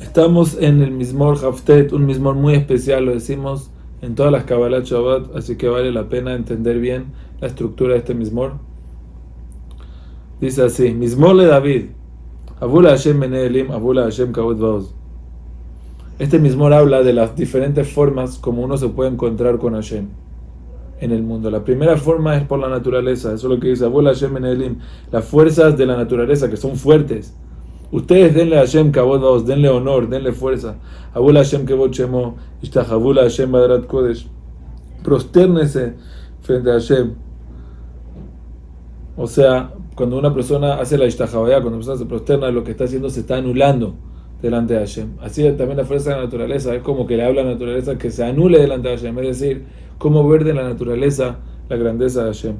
Estamos en el Mismor Haftet, un Mismor muy especial, lo decimos en todas las Kabbalah Shabbat, así que vale la pena entender bien la estructura de este Mismor. Dice así: Mismor le David, Abula Hashem Beneelim, Abula Hashem Kavod Vaoz. Este Mismor habla de las diferentes formas como uno se puede encontrar con Hashem en el mundo. La primera forma es por la naturaleza, eso es lo que dice Abula Hashem Beneelim, las fuerzas de la naturaleza que son fuertes Ustedes denle a Hashem kabod denle honor, denle fuerza. Abula Hashem kebod shemo, Hashem badrat kodesh. Prostérnese frente a Hashem. O sea, cuando una persona hace la ishtahabaya, cuando una persona se prosterna, lo que está haciendo se está anulando delante de Hashem. Así también la fuerza de la naturaleza, es como que le habla a la naturaleza que se anule delante de Hashem, es decir, cómo ver de la naturaleza la grandeza de Hashem.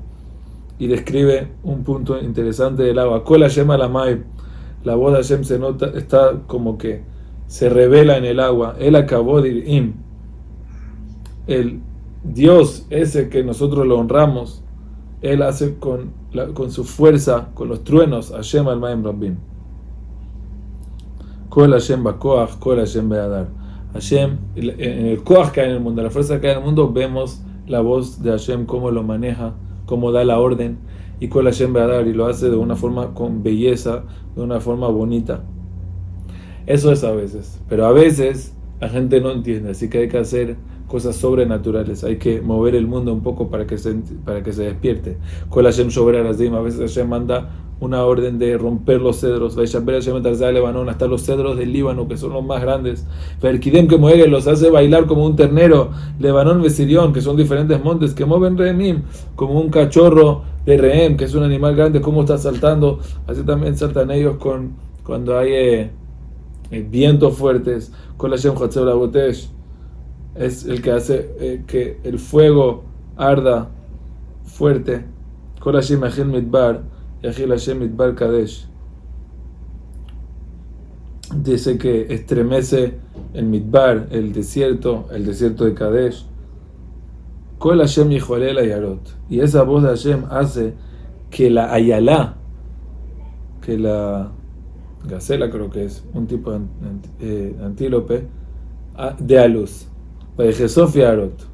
Y describe un punto interesante del agua. Kol Hashem alamai la voz de Hashem se nota, está como que se revela en el agua. Él acabó de ir El Dios ese que nosotros lo honramos, Él hace con, con su fuerza, con los truenos, Hashem al Maim Rabbim. Kol Hashem Bakoach, Kol Hashem Beadar. Hashem, en el Koach que hay en el mundo, la fuerza que hay en el mundo, vemos la voz de Hashem, cómo lo maneja, cómo da la orden y con la dar y lo hace de una forma con belleza, de una forma bonita. Eso es a veces, pero a veces la gente no entiende, así que hay que hacer cosas sobrenaturales, hay que mover el mundo un poco para que se, para que se despierte. La Hashem sobre a veces Hashem manda una orden de romper los cedros. Hasta los cedros del Líbano, que son los más grandes. Verkidem que mueve, los hace bailar como un ternero. Lebanón Besirión, que son diferentes montes que mueven Remim, como un cachorro de que es un animal grande, como está saltando. Así también saltan ellos con, cuando hay eh, eh, vientos fuertes. Con la Shem Botesh es el que hace eh, que el fuego arda fuerte. Con la Shem Midbar Yahil Hashem Itbar Kadesh. Dice que estremece el Midbar, el desierto, el desierto de Kadesh. Kol Hashem y Yarot. Y esa voz de Hashem hace que la Ayalá, que la gacela creo que es, un tipo de eh, antílope, de a luz. Sofía Arot.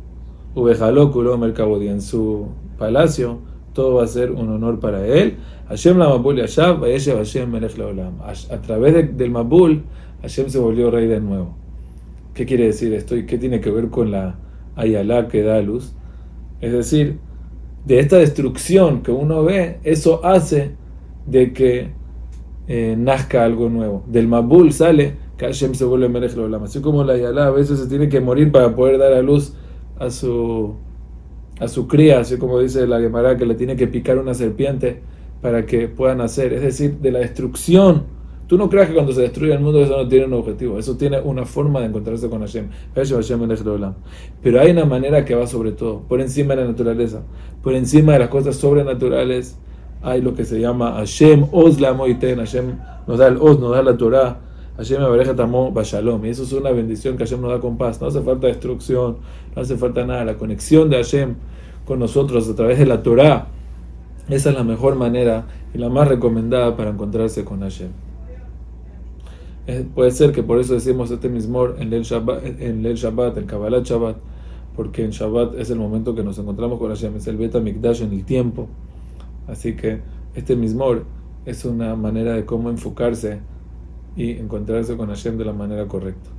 Ubejalóculo Mercabodi. En su palacio todo va a ser un honor para él. Hashem la Mabul Yashav, Hashem Melech Leolam. A través del Mabul, Hashem se volvió rey de nuevo. ¿Qué quiere decir esto y qué tiene que ver con la Ayala que da luz? Es decir, de esta destrucción que uno ve, eso hace de que eh, nazca algo nuevo. Del Mabul sale que Hashem se vuelve Melech. Así como la Ayala a veces se tiene que morir para poder dar a luz a su a su cría, así como dice la Gemara, que le tiene que picar una serpiente para que puedan nacer. Es decir, de la destrucción. Tú no creas que cuando se destruye el mundo eso no tiene un objetivo, eso tiene una forma de encontrarse con Hashem. Pero hay una manera que va sobre todo, por encima de la naturaleza, por encima de las cosas sobrenaturales, hay lo que se llama Hashem, Oz la Hashem nos da el Oz, nos da la Torah, Hashem Abareja Tamó Bashalom. Y eso es una bendición que Hashem nos da con paz. No hace falta destrucción, no hace falta nada. La conexión de Hashem con nosotros a través de la Torah, esa es la mejor manera y la más recomendada para encontrarse con Hashem. Puede ser que por eso decimos este mismo en el Shabbat, en el Shabbat, el Kabbalah Shabbat, porque en Shabbat es el momento que nos encontramos con Hashem, es el Beta Mikdash en el tiempo. Así que este mismo es una manera de cómo enfocarse y encontrarse con Hashem de la manera correcta.